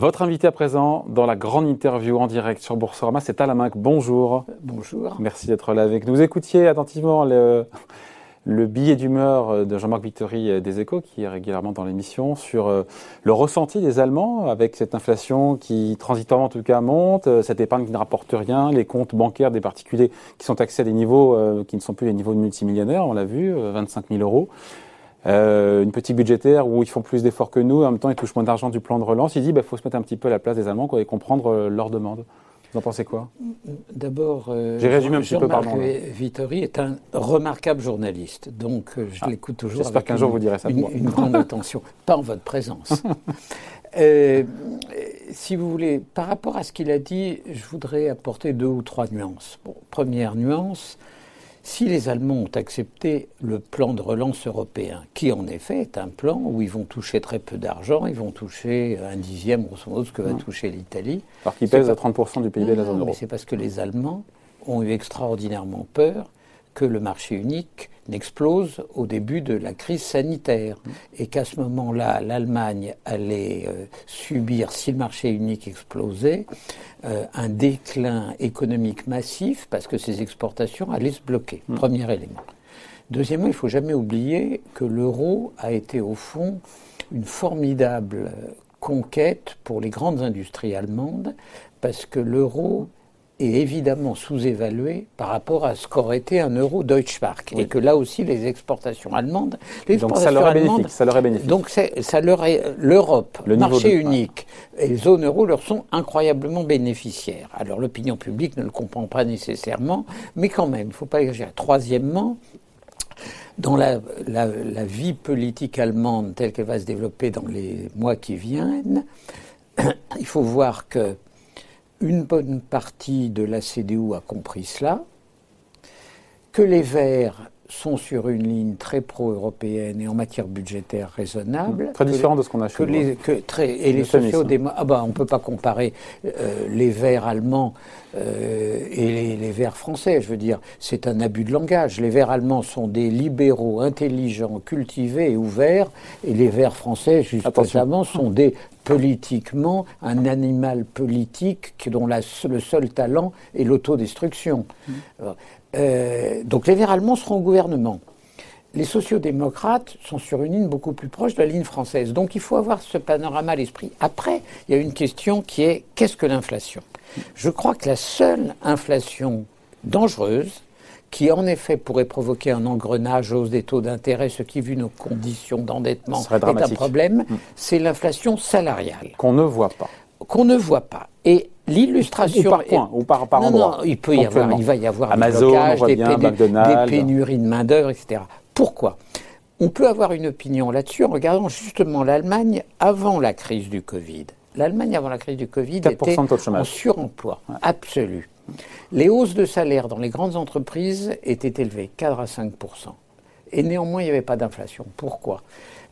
Votre invité à présent dans la grande interview en direct sur Boursorama, c'est Alain Bonjour. Bonjour. Merci d'être là avec nous. Vous écoutiez attentivement le, le billet d'humeur de Jean-Marc Victory des Échos, qui est régulièrement dans l'émission, sur euh, le ressenti des Allemands avec cette inflation qui, transitoirement en tout cas, monte, euh, cette épargne qui ne rapporte rien, les comptes bancaires des particuliers qui sont taxés à des niveaux euh, qui ne sont plus les niveaux de multimillionnaires, on l'a vu, 25 000 euros. Euh, une petite budgétaire où ils font plus d'efforts que nous, en même temps ils touchent moins d'argent du plan de relance. Il dit qu'il bah, faut se mettre un petit peu à la place des Allemands et comprendre leurs demandes. Vous en pensez quoi? D'abord, euh, j'ai résumé un petit peu, pardon. Vittori est un remarquable journaliste, donc euh, je ah, l'écoute toujours. J'espère qu'un jour vous direz ça. Une, une grande attention, pas en votre présence. euh, si vous voulez, par rapport à ce qu'il a dit, je voudrais apporter deux ou trois nuances. Bon, première nuance, si les Allemands ont accepté le plan de relance européen, qui en effet est un plan où ils vont toucher très peu d'argent, ils vont toucher un dixième, grosso modo, ce que va toucher l'Italie. Alors qu'ils pèsent à 30% du PIB de la zone euro. C'est parce que les Allemands ont eu extraordinairement peur que le marché unique n'explose au début de la crise sanitaire et qu'à ce moment-là, l'Allemagne allait euh, subir, si le marché unique explosait, euh, un déclin économique massif parce que ses exportations allaient se bloquer. Mm. Premier élément. Deuxièmement, il ne faut jamais oublier que l'euro a été au fond une formidable conquête pour les grandes industries allemandes parce que l'euro est évidemment sous-évalué par rapport à ce qu'aurait été un euro Deutschmark. Et que là aussi, les exportations allemandes. Les donc ça leur, est bénéfique, ça leur est bénéfique. Donc ça leur est. L'Europe, le marché unique et les zones euro leur sont incroyablement bénéficiaires. Alors l'opinion publique ne le comprend pas nécessairement, mais quand même, il ne faut pas exagérer. Troisièmement, dans la, la, la, vie politique allemande telle qu'elle va se développer dans les mois qui viennent, il faut voir que une bonne partie de la CDU a compris cela, que les Verts sont sur une ligne très pro-européenne et en matière budgétaire raisonnable. Très différent de ce qu'on a chez très, Et les sociaux-démocrates, ah bah, on ne peut pas comparer euh, les Verts allemands euh, et les, Verts français. Je veux dire, c'est un abus de langage. Les Verts allemands sont des libéraux intelligents, cultivés et ouverts, et les Verts français, jusqu'à récemment, sont des politiquement un animal politique dont la, le seul talent est l'autodestruction. Mmh. Euh, donc les Verts allemands seront au gouvernement. Les sociodémocrates sont sur une ligne beaucoup plus proche de la ligne française. Donc il faut avoir ce panorama à l'esprit. Après, il y a une question qui est qu'est-ce que l'inflation? Je crois que la seule inflation dangereuse, qui en effet pourrait provoquer un engrenage, hausse des taux d'intérêt, ce qui, vu nos conditions d'endettement, est un problème, mm. c'est l'inflation salariale. Qu'on ne voit pas. Qu'on ne voit pas. Et l'illustration. Ou par point, ou par, par non, Non, il peut y avoir, il va y avoir Amazon, des, des pénuries de main-d'œuvre, etc. Pourquoi? On peut avoir une opinion là-dessus en regardant justement l'Allemagne avant la crise du Covid. L'Allemagne avant la crise du Covid était en suremploi absolu. Les hausses de salaire dans les grandes entreprises étaient élevées, 4 à 5% Et néanmoins, il n'y avait pas d'inflation. Pourquoi?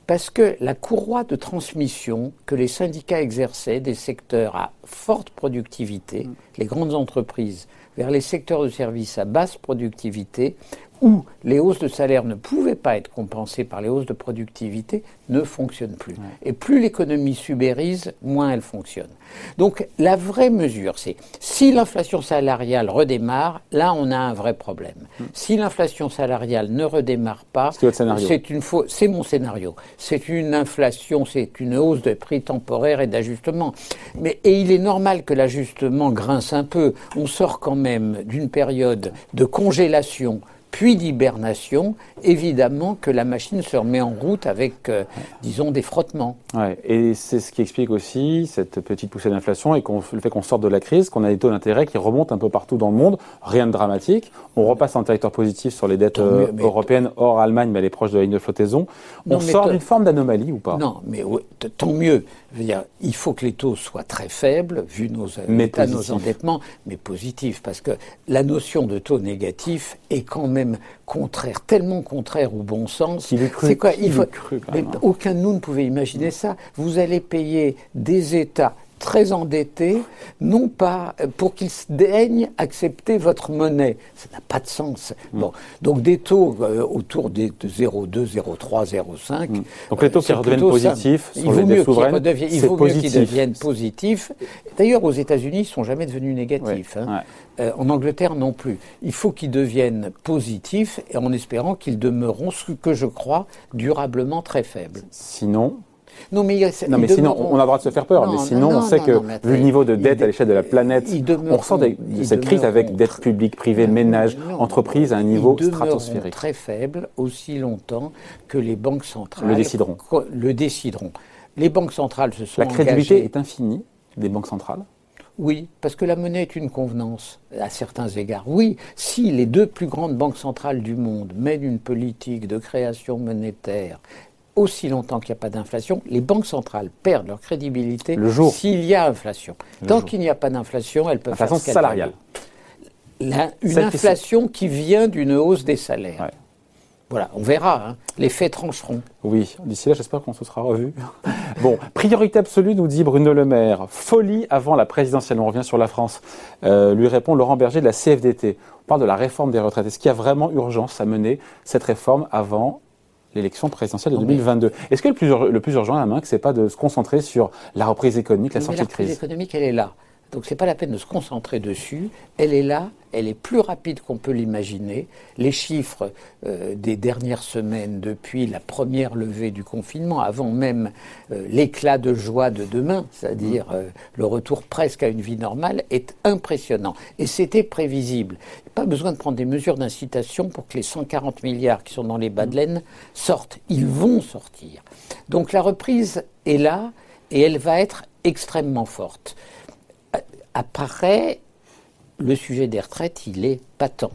Parce que la courroie de transmission que les syndicats exerçaient des secteurs à forte productivité, mm. les grandes entreprises, vers les secteurs de services à basse productivité, où les hausses de salaire ne pouvaient pas être compensées par les hausses de productivité, ne fonctionne plus. Et plus l'économie subérise, moins elle fonctionne. Donc la vraie mesure, c'est si l'inflation salariale redémarre, là on a un vrai problème. Hmm. Si l'inflation salariale ne redémarre pas, c'est une c'est mon scénario. C'est une inflation, c'est une hausse de prix temporaire et d'ajustement. Mais et il est normal que l'ajustement grince un peu. On sort quand même d'une période de congélation puis d'hibernation, évidemment que la machine se remet en route avec, euh, disons, des frottements. Ouais, et c'est ce qui explique aussi cette petite poussée d'inflation et le fait qu'on sorte de la crise, qu'on a des taux d'intérêt qui remontent un peu partout dans le monde, rien de dramatique. On repasse en territoire positif sur les dettes euh, européennes, hors Allemagne, mais elle est proche de la ligne de flottaison. On sort d'une forme d'anomalie ou pas? Non, mais tant mieux. Dire, il faut que les taux soient très faibles, vu nos, états, nos endettements, mais positifs, parce que la notion de taux négatif est quand même contraire, tellement contraire au bon sens. C'est quoi il faut, Aucun de nous ne pouvait imaginer ça. Vous allez payer des États très endettés, non pas pour qu'ils daignent accepter votre monnaie. Ça n'a pas de sens. Mm. Bon, donc des taux euh, autour des, de 0,2, 0,3, 0,5. Donc les taux qui redeviennent positifs il vaut mieux qu'ils il vaut mieux qu'ils deviennent positifs. D'ailleurs, aux États-Unis, ils ne sont jamais devenus négatifs. Hein. Euh, en Angleterre non plus. Il faut qu'ils deviennent positifs et en espérant qu'ils demeureront, ce que je crois, durablement très faibles. Sinon, non, mais, non, mais sinon, on a le droit de se faire peur. mais sinon, on sait que, vu le niveau de dette à l'échelle de la planète, on ressent cette crise avec dette publique, privée, ménage, entreprise à un niveau stratosphérique. très faible aussi longtemps que les banques centrales le décideront. Le décideront. Les banques centrales se sont La crédibilité est infinie des banques centrales? Oui, parce que la monnaie est une convenance à certains égards. Oui, si les deux plus grandes banques centrales du monde mènent une politique de création monétaire aussi longtemps qu'il n'y a pas d'inflation, les banques centrales perdent leur crédibilité le jour. s'il y a inflation. Tant qu'il n'y a pas d'inflation, elles peuvent faire salariale. une inflation qui vient d'une hausse des salaires. Voilà, on verra. Hein. Les faits trancheront. Oui, d'ici là, j'espère qu'on se sera revu. bon, priorité absolue, nous dit Bruno Le Maire. Folie avant la présidentielle. On revient sur la France. Euh, lui répond Laurent Berger de la CFDT. On parle de la réforme des retraites. Est-ce qu'il y a vraiment urgence à mener cette réforme avant l'élection présidentielle de 2022. Est-ce que le plus, le plus urgent à la main, ce n'est pas de se concentrer sur la reprise économique, la sortie de crise La reprise économique, elle est là. Donc ce n'est pas la peine de se concentrer dessus. Elle est là, elle est plus rapide qu'on peut l'imaginer. Les chiffres euh, des dernières semaines, depuis la première levée du confinement, avant même euh, l'éclat de joie de demain, c'est-à-dire euh, le retour presque à une vie normale, est impressionnant. Et c'était prévisible. Pas besoin de prendre des mesures d'incitation pour que les 140 milliards qui sont dans les bas de laine sortent. Ils vont sortir. Donc la reprise est là et elle va être extrêmement forte apparaît le sujet des retraites, il est patent.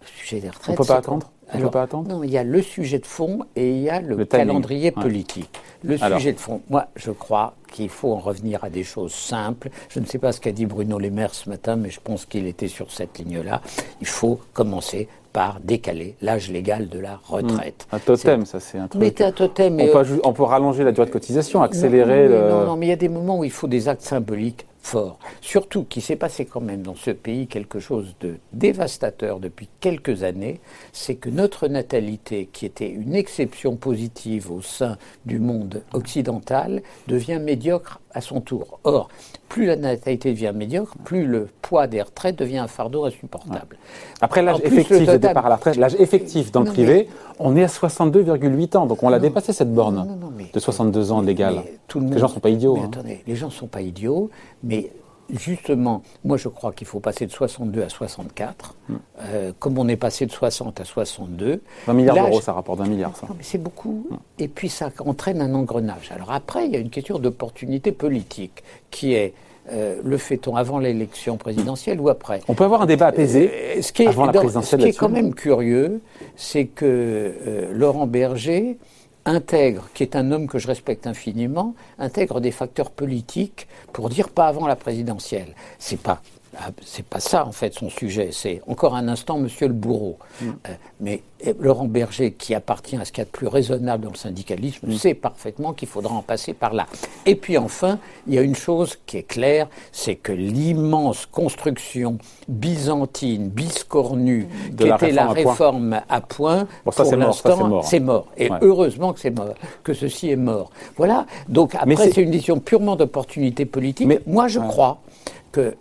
Le sujet des retraites. On ne peut pas attendre? On peut pas attendre? Non, il y a le sujet de fond et il y a le, calendrier politique. Le sujet de fond, moi, je crois qu'il faut en revenir à des choses simples. Je ne sais pas ce qu'a dit Bruno Le Maire ce matin, mais je pense qu'il était sur cette ligne-là. Il faut commencer par décaler l'âge légal de la retraite. Hmm. Un totem, ça c'est un truc. Mais un totem. On, peut, on, peut, rallonger la durée de cotisation, accélérer. Non, non, non, mais il y a des moments où il faut des actes symboliques fort. Surtout qu'il s'est passé quand même dans ce pays quelque chose de dévastateur depuis quelques années, c'est que notre natalité, qui était une exception positive au sein du monde occidental, devient médiocre à son tour. Or, plus la natalité devient médiocre, plus le poids des retraites devient un fardeau insupportable. Après l'âge effectif de départ à la retraite, l'âge effectif dans le privé, on est à 62,8 ans, donc on l'a dépassé cette borne de 62 ans légal. les gens ne sont pas idiots. Hein. Attendez, les gens ne sont pas idiots, mais justement, moi je crois qu'il faut passer de 62 à 64, hmm. euh, comme on est passé de 60 à 62. 20 milliards d'euros, ça rapporte un milliard, ça. Non, mais c'est beaucoup. Hmm. Et puis ça entraîne un engrenage. Alors après, il y a une question d'opportunité politique qui est euh, le fait-on avant l'élection présidentielle ou après? On peut avoir un débat apaisé euh, ce qui est, avant la présidentielle. Ce qui est quand même curieux, c'est que Laurent Berger intègre, qui est un homme que je respecte infiniment, intègre des facteurs politiques pour dire pas avant la présidentielle. C'est pas ah, c'est pas ça en fait son sujet, c'est encore un instant Monsieur le bourreau. Mm. Euh, mais eh, Laurent Berger, qui appartient à ce qu'il y a de plus raisonnable dans le syndicalisme, mm. sait parfaitement qu'il faudra en passer par là. Et puis enfin, il y a une chose qui est claire, c'est que l'immense construction byzantine, biscornue, qui était la réforme à point, pour l'instant, c'est mort. Et heureusement que c'est mort, que ceci est mort. Voilà. Donc après, c'est une décision purement d'opportunité politique. Mais moi, je crois que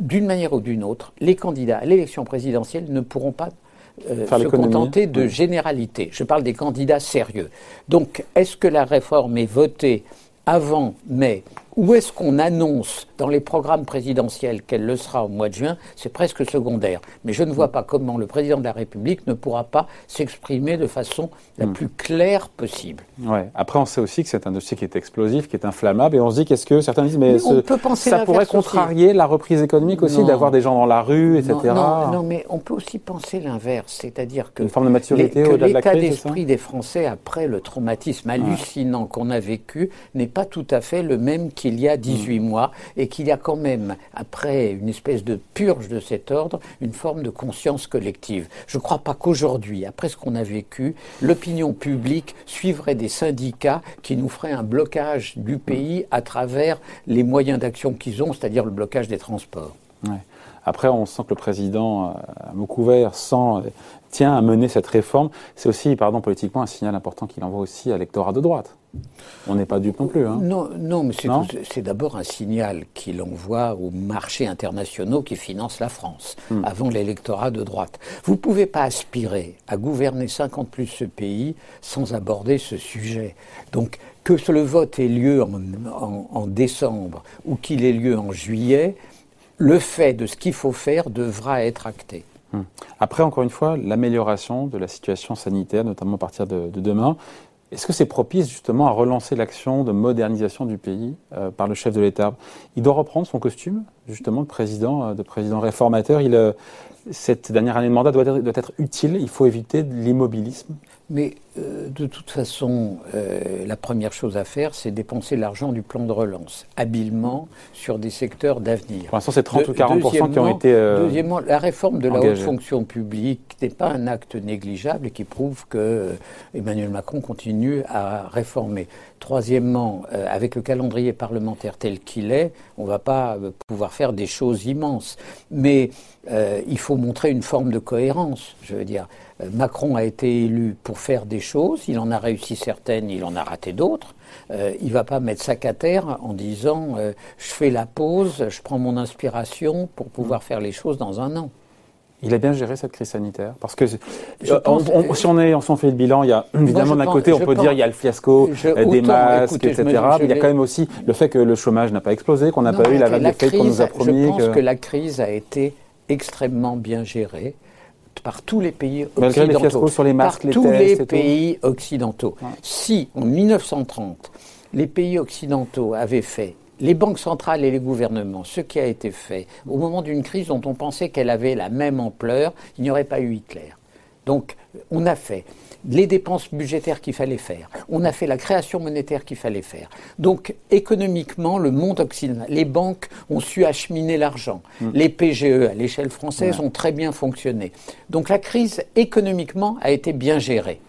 d'une manière ou d'une autre, les candidats à l'élection présidentielle ne pourront pas euh, se contenter de généralité. Je parle des candidats sérieux. Donc, est-ce que la réforme est votée avant mai où est-ce qu'on annonce dans les programmes présidentiels qu'elle le sera au mois de juin C'est presque secondaire. Mais je ne vois pas comment le président de la République ne pourra pas s'exprimer de façon la hmm. plus claire possible. Ouais. Après, on sait aussi que c'est un dossier qui est explosif, qui est inflammable, et on se dit qu'est-ce que certains disent, mais, ça pourrait contrarier la reprise économique aussi, d'avoir des gens dans la rue, etc. Non, non, mais on peut aussi penser l'inverse, c'est-à-dire que, forme de maturité l'état d'esprit des Français après le traumatisme hallucinant qu'on a vécu n'est pas tout à fait le même qui qu'il y a 18 mm. mois et qu'il y a quand même, après une espèce de purge de cet ordre, une forme de conscience collective. Je ne crois pas qu'aujourd'hui, après ce qu'on a vécu, l'opinion publique suivrait des syndicats qui nous feraient un blocage du pays à travers les moyens d'action qu'ils ont, c'est-à-dire le blocage des transports. Après, on sent que le président, à mot couvert, sent, tient à mener cette réforme. C'est aussi, pardon, politiquement, un signal important qu'il envoie aussi à l'électorat de droite. On n'est pas dupe non plus. Hein. Non, non, mais c'est d'abord un signal qu'il envoie aux marchés internationaux qui financent la France, hmm. avant l'électorat de droite. Vous ne pouvez pas aspirer à gouverner 50 plus ce pays sans aborder ce sujet. Donc, que le vote ait lieu en décembre ou qu'il ait lieu en juillet, le fait de ce qu'il faut faire devra être acté. Hmm. Après, encore une fois, l'amélioration de la situation sanitaire, notamment à partir de, demain, est-ce que c'est propice justement à relancer l'action de modernisation du pays euh, par le chef de l'État? Il doit reprendre son costume, justement, de président, euh, de président réformateur. Euh, cette dernière année de mandat doit être utile. Il faut éviter l'immobilisme. Mais euh, de toute façon, euh, la première chose à faire, c'est dépenser l'argent du plan de relance, habilement, sur des secteurs d'avenir. Pour l'instant, c'est 30 ou 40 qui ont été. Euh, deuxièmement, la réforme de la haute fonction publique n'est pas un acte négligeable et qui prouve que Emmanuel Macron continue à réformer. Troisièmement, avec le calendrier parlementaire tel qu'il est, on ne va pas pouvoir faire des choses immenses. Mais il faut montrer une forme de cohérence, je veux dire. Macron a été élu pour faire des choses, il en a réussi certaines, il en a raté d'autres. Euh, il ne va pas mettre sac à terre en disant euh, je fais la pause, je prends mon inspiration pour pouvoir faire les choses dans un an. Il a bien géré cette crise sanitaire parce que euh, si on est, on s'en fait le bilan, il y a évidemment d'un côté on peut dire il y a le fiasco des masques, etc. mais il y a quand même aussi le fait que le chômage n'a pas explosé, qu'on n'a pas eu la vague de qu'on nous a promis. Je pense que la crise a été extrêmement bien gérée par tous les pays occidentaux. sur les masques, par tous les pays occidentaux. Si, en 1930, les pays occidentaux avaient fait les banques centrales et les gouvernements, ce qui a été fait au moment d'une crise dont on pensait qu'elle avait la même ampleur, il n'y aurait pas eu Hitler. Donc, on a fait les dépenses budgétaires qu'il fallait faire. On a fait la création monétaire qu'il fallait faire. Donc économiquement, le monde occidental, les banques ont su acheminer l'argent. Mm. Les PGE à l'échelle française ont très bien fonctionné. Donc la crise économiquement a été bien gérée.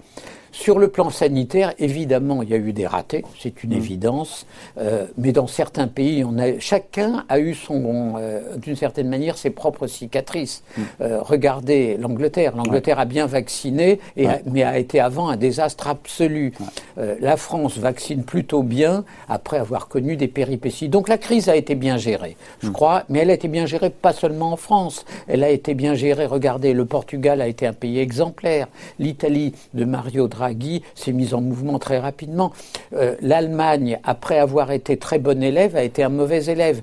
Sur le plan sanitaire, évidemment, il y a eu des ratés, c'est une mm. évidence, euh, mais dans certains pays, on a, chacun a eu son, euh, d'une certaine manière, ses propres cicatrices. Mm. Euh, regardez l'Angleterre. L'Angleterre a bien vacciné, et mais a été avant un désastre absolu. la France vaccine plutôt bien après avoir connu des péripéties. Donc la crise a été bien gérée, je mm. crois, mais elle a été bien gérée pas seulement en France, elle a été bien gérée. Regardez, le Portugal a été un pays exemplaire, l'Italie de Mario Draghi Guy s'est mise en mouvement très rapidement. Euh, L'Allemagne, après avoir été très bon élève, a été un mauvais élève.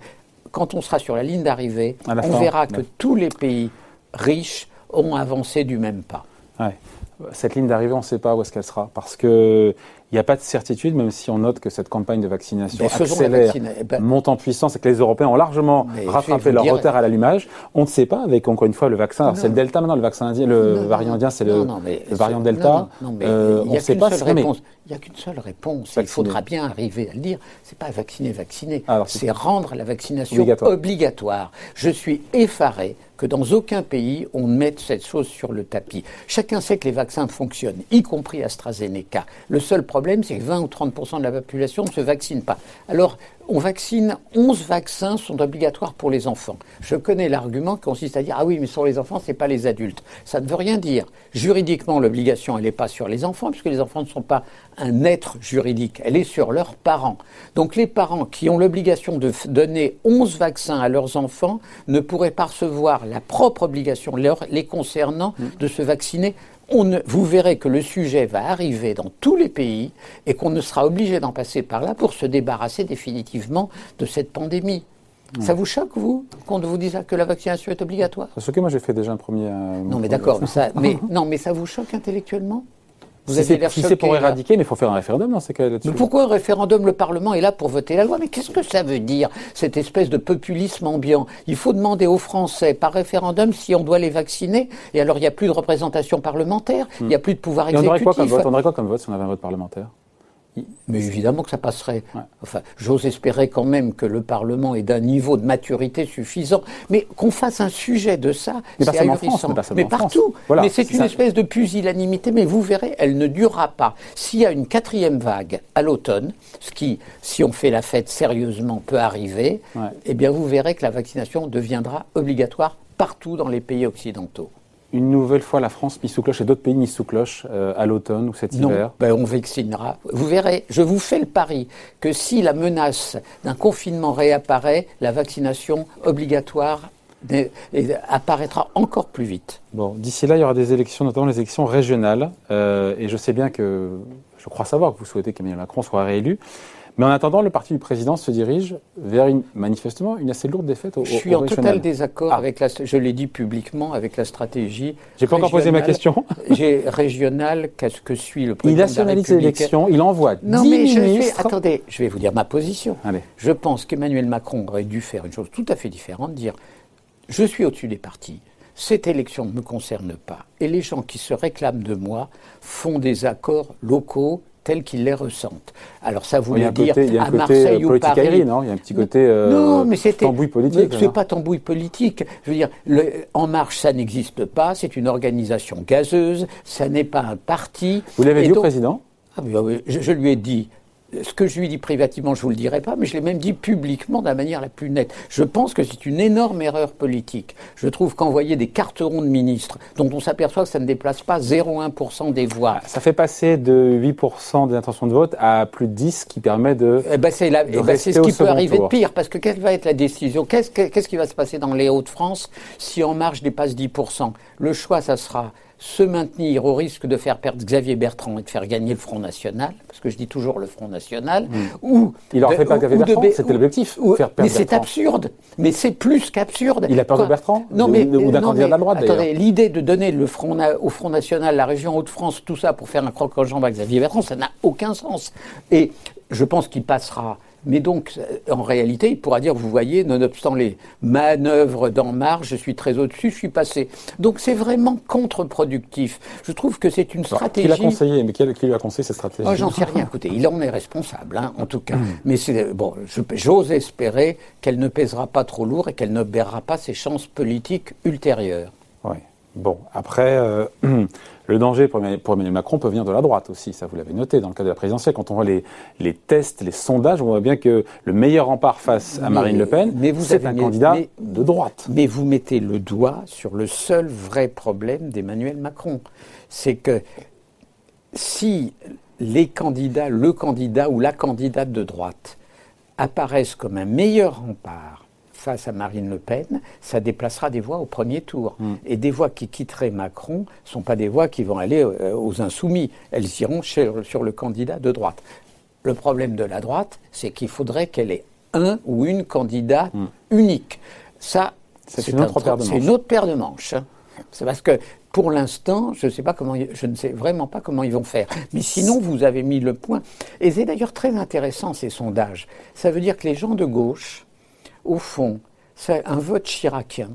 Quand on sera sur la ligne d'arrivée, on verra que tous les pays riches ont avancé du même pas. Cette ligne d'arrivée, on ne sait pas où est-ce qu'elle sera, parce que il n'y a pas de certitude, même si on note que cette campagne de vaccination accélère, eh ben, monte en puissance et que les Européens ont largement rattrapé leur retard à l'allumage. On ne sait pas avec, encore une fois, le vaccin. C'est le Delta maintenant, le vaccin indien, le variant indien, c'est le, variant Delta. Euh, on ne sait pas. Il n'y a qu'une seule réponse. Il faudra bien arriver à le dire. C'est pas vacciner, vacciner. C'est rendre la vaccination obligatoire. Je suis effaré que dans aucun pays on mette cette chose sur le tapis. Chacun sait que les vaccins fonctionnent, y compris AstraZeneca. Le seul problème, c'est que 20 ou 30% de la population ne se vaccine pas. Alors, on vaccine, 11 vaccins sont obligatoires pour les enfants. Je connais l'argument qui consiste à dire Ah oui, mais sur les enfants, ce n'est pas les adultes. Ça ne veut rien dire. Juridiquement, l'obligation, elle n'est pas sur les enfants, puisque les enfants ne sont pas un être juridique. Elle est sur leurs parents. Donc les parents qui ont l'obligation de donner 11 vaccins à leurs enfants ne pourraient pas recevoir la propre obligation les concernant mmh. de se vacciner vous verrez que le sujet va arriver dans tous les pays et qu'on ne sera obligé d'en passer par là pour se débarrasser définitivement de cette pandémie. Ça vous choque, vous, qu'on vous dise que la vaccination est obligatoire? Parce que moi j'ai fait déjà un premier. Euh, non, mais d'accord, mais, non, mais ça vous choque intellectuellement? Vous si c'est pour éradiquer, mais il faut faire un référendum dans ces cas là Mais pourquoi un référendum Le Parlement est là pour voter la loi? Mais qu'est-ce que ça veut dire, cette espèce de populisme ambiant? Il faut demander aux Français par référendum si on doit les vacciner. Et alors, il n'y a plus de représentation parlementaire, il n'y a plus de pouvoir exécutif. on aurait quoi comme vote? On aurait quoi comme vote si on avait un vote parlementaire? Mais évidemment que ça passerait. Enfin, j'ose espérer quand même que le Parlement est d'un niveau de maturité suffisant. Mais qu'on fasse un sujet de ça, c'est ahurissant. mais, partout. mais c'est une espèce de pusillanimité. Mais vous verrez, elle ne durera pas. S'il y a une quatrième vague à l'automne, ce qui, si on fait la fête sérieusement, peut arriver, eh bien vous verrez que la vaccination deviendra obligatoire partout dans les pays occidentaux une nouvelle fois la France mise sous cloche et d'autres pays mis sous cloche euh, à l'automne ou cet hiver? ben on vaccinera. Vous verrez, je vous fais le pari que si la menace d'un confinement réapparaît, la vaccination obligatoire apparaîtra encore plus vite. Bon, d'ici là, il y aura des élections, notamment les élections régionales. Euh, et je sais bien que, je crois savoir que vous souhaitez qu'Emmanuel Macron soit réélu. Mais en attendant, le parti du président se dirige vers une, manifestement une assez lourde défaite au Je suis en total désaccord ah. avec la, je l'ai dit publiquement, avec la stratégie. J'ai pas encore posé ma question. J'ai régional, qu'est-ce que suit le président Il nationalise l'élection, il envoie non, 10 mais ministres. Je attendez, je vais vous dire ma position. Allez. Je pense qu'Emmanuel Macron aurait dû faire une chose tout à fait différente, dire je suis au-dessus des partis. Cette élection ne me concerne pas. Et les gens qui se réclament de moi font des accords locaux tels qu'ils les ressentent. Alors ça voulait dire à Marseille ou Paris. non il y a un petit côté euh, non, mais tambouille politique. C'est pas tambouille politique. Je veux dire, le, En Marche, ça n'existe pas. C'est une organisation gazeuse. Ça n'est pas un parti. Vous l'avez dit au président? Ah, oui, je, lui ai dit ce que je lui dis privativement, je ne vous le dirai pas, mais je l'ai même dit publiquement de la manière la plus nette. Je pense que c'est une énorme erreur politique. Je trouve qu'envoyer des carterons de ministres, dont on s'aperçoit que ça ne déplace pas 0,1% des voix. Ça fait passer de 8% des intentions de vote à plus de 10, qui permet de. Eh ben c'est eh ben ce qui peut arriver de pire, parce que quelle va être la décision? Qu'est-ce qu'est-ce qui va se passer dans les Hauts-de-France si En Marche dépasse 10% Le choix, ça sera se maintenir au risque de faire perdre Xavier Bertrand et de faire gagner le Front National, parce que je dis toujours le Front National, hmm. ou... Il n'aurait fait pas Xavier Bertrand, c'était l'objectif, Mais c'est absurde, mais c'est plus qu'absurde. Il a peur de Bertrand non, mais, Ou d'un candidat de la droite, Attendez, l'idée de donner le Front, au Front National, la région Hauts-de-France, tout ça pour faire un croc en jambe à Xavier Bertrand, ça n'a aucun sens. Et je pense qu'il passera mais donc, en réalité, il pourra dire, vous voyez, nonobstant les manœuvres d'en marge, je suis très au-dessus, je suis passé. Donc c'est vraiment contre-productif. Je trouve que c'est une stratégie... Qui l'a conseillé Mais qui, lui a conseillé cette stratégie oh, J'en sais rien. Écoutez, il en est responsable, hein, en tout cas. Hmm. Mais c'est bon. J'ose espérer qu'elle ne pèsera pas trop lourd et qu'elle ne pas ses chances politiques ultérieures. Oui. Bon, après, euh, le danger pour Emmanuel Macron peut venir de la droite aussi, ça vous l'avez noté dans le cas de la présidentielle. Quand on voit les, les, tests, les sondages, on voit bien que le meilleur rempart face à Marine Le Pen, c'est un candidat de droite. Mais vous mettez le doigt sur le seul vrai problème d'Emmanuel Macron. C'est que si les candidats, le candidat ou la candidate de droite apparaissent comme un meilleur rempart face à Marine Le Pen, ça déplacera des voix au premier tour. Mm. Et des voix qui quitteraient Macron ne sont pas des voix qui vont aller euh, aux insoumis. Elles iront sur le candidat de droite. Le problème de la droite, c'est qu'il faudrait qu'elle ait un ou une candidat mm. unique. Ça, c'est une, autre paire de manches. C'est une autre paire de manches. C'est parce que pour l'instant, je, sais pas comment, je ne sais vraiment pas comment ils vont faire. Mais sinon, vous avez mis le point. Et c'est d'ailleurs très intéressant ces sondages. Ça veut dire que les gens de gauche au fond, c'est un vote chiracien,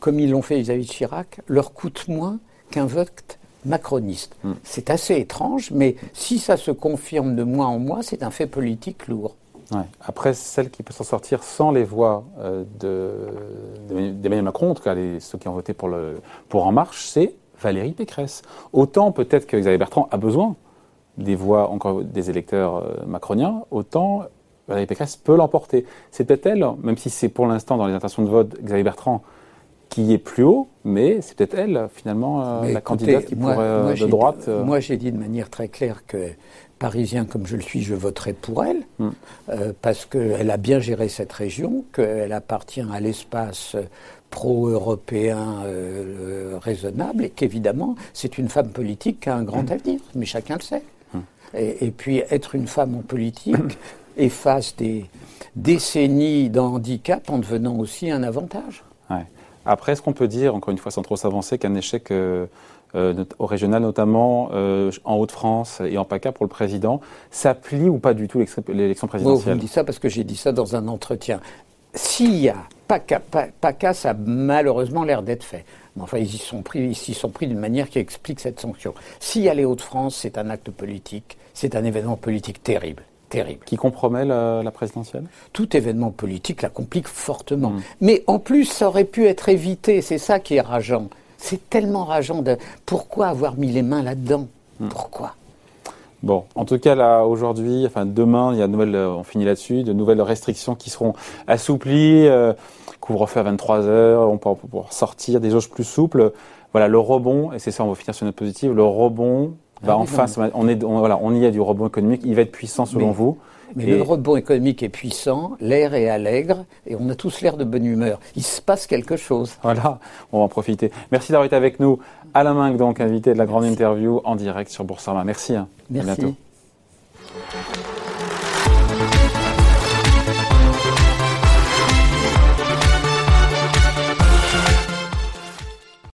comme ils l'ont fait vis-à-vis de Chirac, leur coûte moins qu'un vote macroniste. Hmm. C'est assez étrange, mais si ça se confirme de mois en mois, c'est un fait politique lourd. Après, celle qui peut s'en sortir sans les voix euh, d'Emmanuel Macron, en tout cas ceux qui ont voté pour, le, pour En Marche, c'est Valérie Pécresse. Autant peut-être que Xavier Bertrand a besoin des voix encore des électeurs euh, macroniens, autant Valérie Pécresse peut l'emporter. C'est peut-être elle, même si c'est pour l'instant dans les intentions de vote Xavier Bertrand qui est plus haut, mais c'est peut-être elle, finalement, euh, la candidate qui pourrait, euh, de droite. Euh, moi, j'ai dit de manière très claire que, parisien comme je le suis, je voterai pour elle, hmm. parce qu'elle a bien géré cette région, qu'elle appartient à l'espace pro-européen raisonnable, et qu'évidemment, c'est une femme politique qui a un grand hmm. avenir, mais chacun le sait. Hmm. Et, et, puis, être une femme en politique, efface des décennies d'handicap en devenant aussi un avantage. Après, est-ce qu'on peut dire, encore une fois sans trop s'avancer, qu'un échec euh, euh, au régional, notamment euh, en Haute-France et en PACA pour le président, s'applique ou pas du tout l'élection présidentielle Vous me dites ça parce que j'ai dit ça dans un entretien. S'il y a PACA, PACA, ça a malheureusement l'air d'être fait. Mais enfin, ils y sont pris, ils s'y sont pris d'une manière qui explique cette sanction. S'il y a les Hauts-de-France, c'est un acte politique, c'est un événement politique terrible. Terrible. Qui compromet la, présidentielle? Tout événement politique la complique fortement. Hmm. Mais en plus, ça aurait pu être évité. C'est ça qui est rageant. C'est tellement rageant. De... Pourquoi avoir mis les mains là-dedans? Hmm. Pourquoi? Bon, en tout cas, là, aujourd'hui, enfin, demain, il y a de nouvelles, euh, on finit là-dessus, de nouvelles restrictions qui seront assouplies, euh, couvre-feu à 23 heures, on pouvoir sortir, des jauges plus souples. Voilà, le rebond, et c'est ça, on va finir sur une note positive, le rebond ah enfin, on, est, voilà, on y a du rebond économique, il va être puissant selon vous. Mais le rebond économique est puissant, l'air est allègre et on a tous l'air de bonne humeur. Il se passe quelque chose. Voilà, on va en profiter. Merci d'avoir été avec nous. Alain Minck, donc invité de la grande interview en direct sur Boursorama. Merci. Hein. Merci. À bientôt.